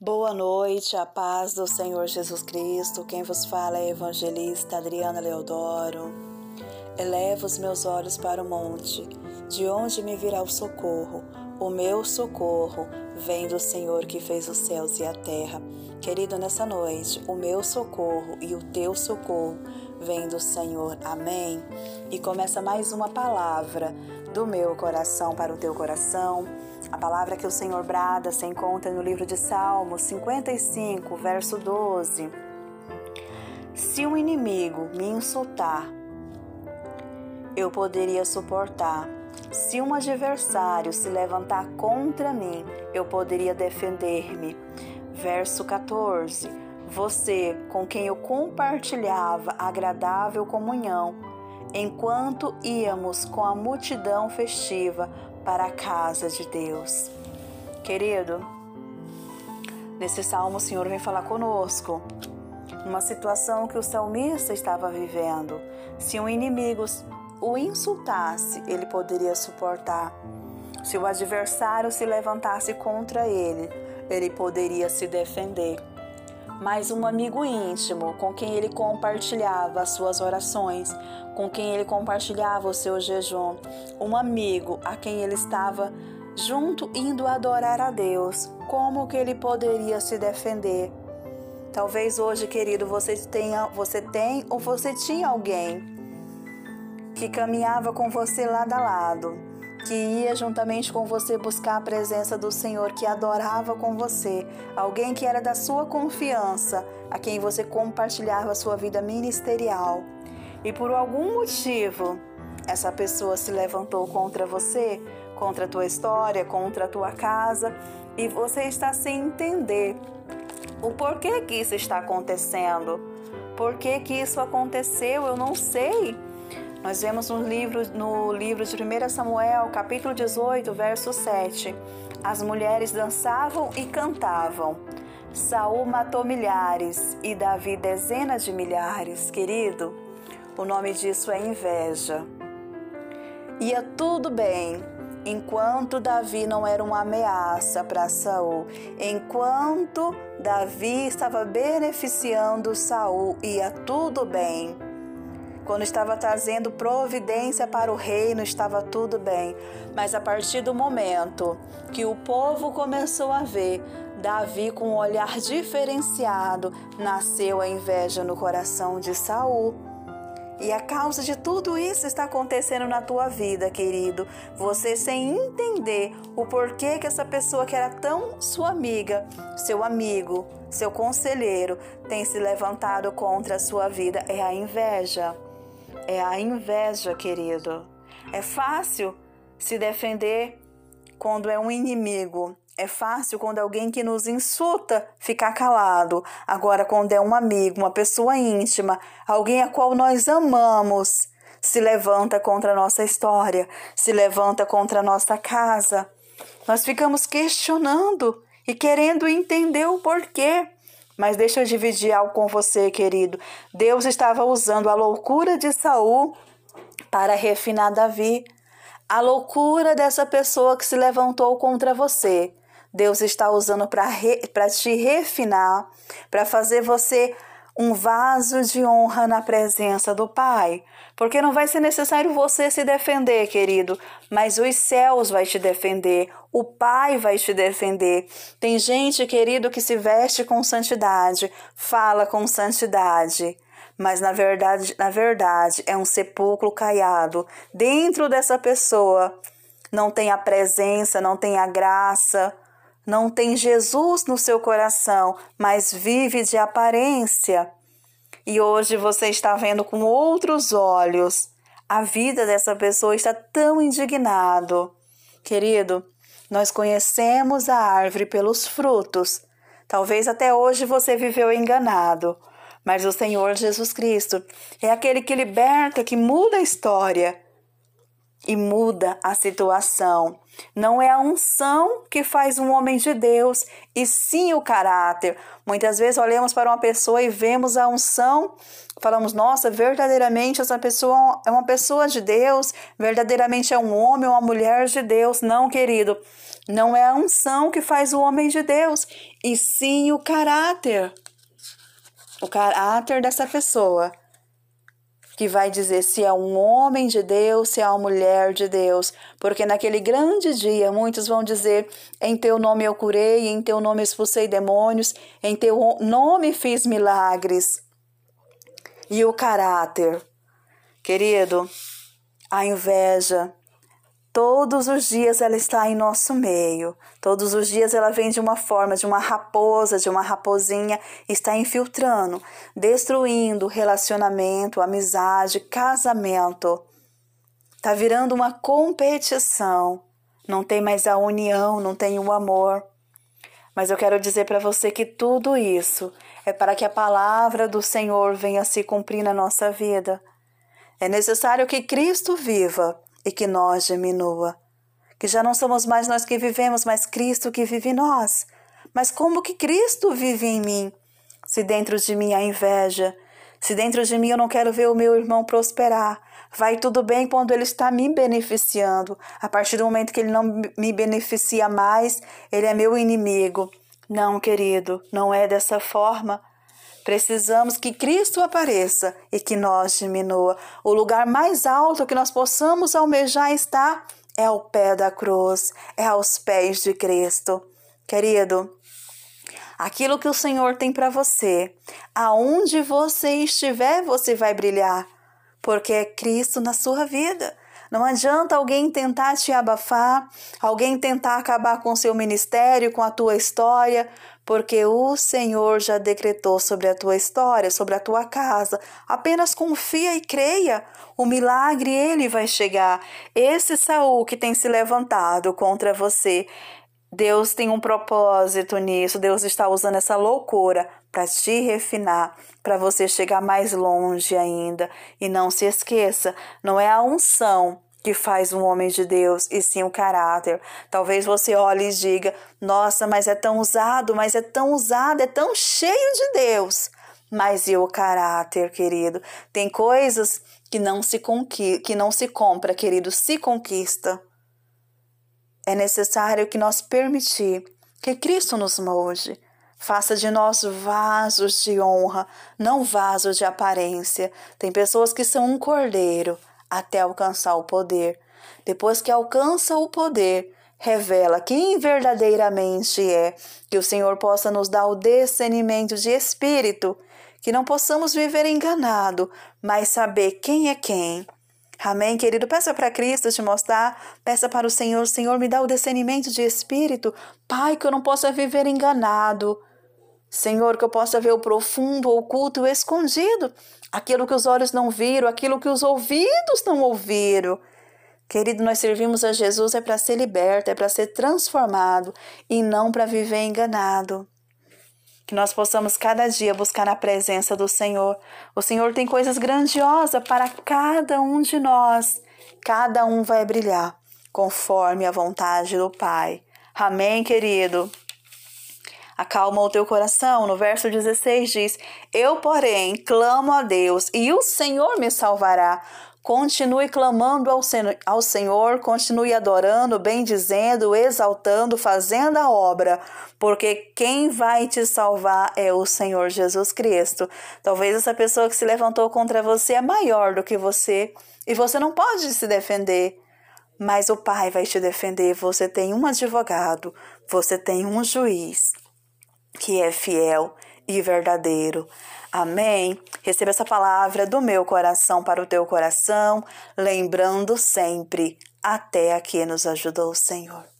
Boa noite, a paz do Senhor Jesus Cristo. Quem vos fala é evangelista Adriana Leodoro. Eleva os meus olhos para o monte, de onde me virá o socorro. O meu socorro vem do Senhor que fez os céus e a terra. Querido, nessa noite, o meu socorro e o teu socorro vem do Senhor. Amém. E começa mais uma palavra do meu coração para o teu coração. A palavra que o Senhor brada se encontra no livro de Salmos 55, verso 12. Se um inimigo me insultar, eu poderia suportar. Se um adversário se levantar contra mim, eu poderia defender-me. Verso 14. Você, com quem eu compartilhava agradável comunhão, enquanto íamos com a multidão festiva para a casa de Deus. Querido, nesse salmo o Senhor vem falar conosco. Uma situação que o salmista estava vivendo. Se um inimigo o insultasse, ele poderia suportar. Se o adversário se levantasse contra ele, ele poderia se defender mas um amigo íntimo com quem ele compartilhava as suas orações, com quem ele compartilhava o seu jejum, um amigo a quem ele estava junto indo adorar a Deus. Como que ele poderia se defender? Talvez hoje, querido, você tenha, você tem ou você tinha alguém que caminhava com você lado a lado que ia juntamente com você buscar a presença do Senhor, que adorava com você, alguém que era da sua confiança, a quem você compartilhava a sua vida ministerial. E por algum motivo, essa pessoa se levantou contra você, contra a tua história, contra a tua casa, e você está sem entender o porquê que isso está acontecendo. Por que, que isso aconteceu? Eu não sei. Nós vemos no livro, no livro de 1 Samuel, capítulo 18, verso 7. As mulheres dançavam e cantavam. Saul matou milhares e Davi dezenas de milhares. Querido, o nome disso é inveja. Ia tudo bem enquanto Davi não era uma ameaça para Saul, enquanto Davi estava beneficiando Saul, ia tudo bem. Quando estava trazendo providência para o reino, estava tudo bem. Mas a partir do momento que o povo começou a ver Davi com um olhar diferenciado, nasceu a inveja no coração de Saul. E a causa de tudo isso está acontecendo na tua vida, querido. Você sem entender o porquê que essa pessoa que era tão sua amiga, seu amigo, seu conselheiro, tem se levantado contra a sua vida, é a inveja é a inveja, querido. É fácil se defender quando é um inimigo. É fácil quando alguém que nos insulta ficar calado. Agora, quando é um amigo, uma pessoa íntima, alguém a qual nós amamos, se levanta contra a nossa história, se levanta contra a nossa casa, nós ficamos questionando e querendo entender o porquê. Mas deixa eu dividir algo com você, querido. Deus estava usando a loucura de Saul para refinar Davi. A loucura dessa pessoa que se levantou contra você. Deus está usando para re, te refinar, para fazer você um vaso de honra na presença do Pai. Porque não vai ser necessário você se defender, querido, mas os céus vai te defender, o Pai vai te defender. Tem gente, querido, que se veste com santidade, fala com santidade, mas na verdade, na verdade, é um sepulcro caiado. Dentro dessa pessoa não tem a presença, não tem a graça, não tem Jesus no seu coração, mas vive de aparência. E hoje você está vendo com outros olhos. A vida dessa pessoa está tão indignado. Querido, nós conhecemos a árvore pelos frutos. Talvez até hoje você viveu enganado, mas o Senhor Jesus Cristo é aquele que liberta, que muda a história. E muda a situação. Não é a unção que faz um homem de Deus, e sim o caráter. Muitas vezes olhamos para uma pessoa e vemos a unção, falamos, nossa, verdadeiramente essa pessoa é uma pessoa de Deus, verdadeiramente é um homem ou uma mulher de Deus. Não, querido, não é a unção que faz o homem de Deus, e sim o caráter. O caráter dessa pessoa que vai dizer se é um homem de Deus, se é uma mulher de Deus, porque naquele grande dia muitos vão dizer: em teu nome eu curei, em teu nome expulsei demônios, em teu nome fiz milagres. E o caráter, querido, a inveja, Todos os dias ela está em nosso meio. Todos os dias ela vem de uma forma, de uma raposa, de uma raposinha, está infiltrando, destruindo relacionamento, amizade, casamento. Está virando uma competição. Não tem mais a união, não tem o amor. Mas eu quero dizer para você que tudo isso é para que a palavra do Senhor venha se cumprir na nossa vida. É necessário que Cristo viva e que nós diminua. Que já não somos mais nós que vivemos, mas Cristo que vive em nós. Mas como que Cristo vive em mim? Se dentro de mim há inveja, se dentro de mim eu não quero ver o meu irmão prosperar, vai tudo bem quando ele está me beneficiando. A partir do momento que ele não me beneficia mais, ele é meu inimigo. Não, querido, não é dessa forma. Precisamos que Cristo apareça e que nós diminua. O lugar mais alto que nós possamos almejar está é ao pé da cruz, é aos pés de Cristo. Querido, aquilo que o Senhor tem para você, aonde você estiver, você vai brilhar, porque é Cristo na sua vida. Não adianta alguém tentar te abafar, alguém tentar acabar com seu ministério, com a tua história, porque o Senhor já decretou sobre a tua história, sobre a tua casa. Apenas confia e creia. O milagre ele vai chegar. Esse Saul que tem se levantado contra você, Deus tem um propósito nisso. Deus está usando essa loucura para te refinar, para você chegar mais longe ainda. E não se esqueça, não é a unção que faz um homem de Deus, e sim o caráter. Talvez você olhe e diga: Nossa, mas é tão usado, mas é tão usado, é tão cheio de Deus. Mas e o caráter, querido? Tem coisas que não se conqui que não se compra, querido, se conquista. É necessário que nós permitir que Cristo nos molde Faça de nós vasos de honra, não vasos de aparência. Tem pessoas que são um cordeiro até alcançar o poder. Depois que alcança o poder, revela quem verdadeiramente é. Que o Senhor possa nos dar o discernimento de espírito, que não possamos viver enganado, mas saber quem é quem. Amém, querido? Peça para Cristo te mostrar, peça para o Senhor, Senhor, me dá o discernimento de espírito, Pai, que eu não possa viver enganado. Senhor, que eu possa ver o profundo, o oculto, o escondido, aquilo que os olhos não viram, aquilo que os ouvidos não ouviram. Querido, nós servimos a Jesus é para ser liberto, é para ser transformado e não para viver enganado. Que nós possamos cada dia buscar na presença do Senhor. O Senhor tem coisas grandiosas para cada um de nós. Cada um vai brilhar conforme a vontade do Pai. Amém, querido? acalma o teu coração. No verso 16 diz: Eu, porém, clamo a Deus e o Senhor me salvará. Continue clamando ao, ao Senhor, continue adorando, bendizendo, exaltando, fazendo a obra, porque quem vai te salvar é o Senhor Jesus Cristo. Talvez essa pessoa que se levantou contra você é maior do que você e você não pode se defender. Mas o Pai vai te defender. Você tem um advogado, você tem um juiz que é fiel e verdadeiro. Amém. Receba essa palavra do meu coração para o teu coração, lembrando sempre: até aqui nos ajudou o Senhor.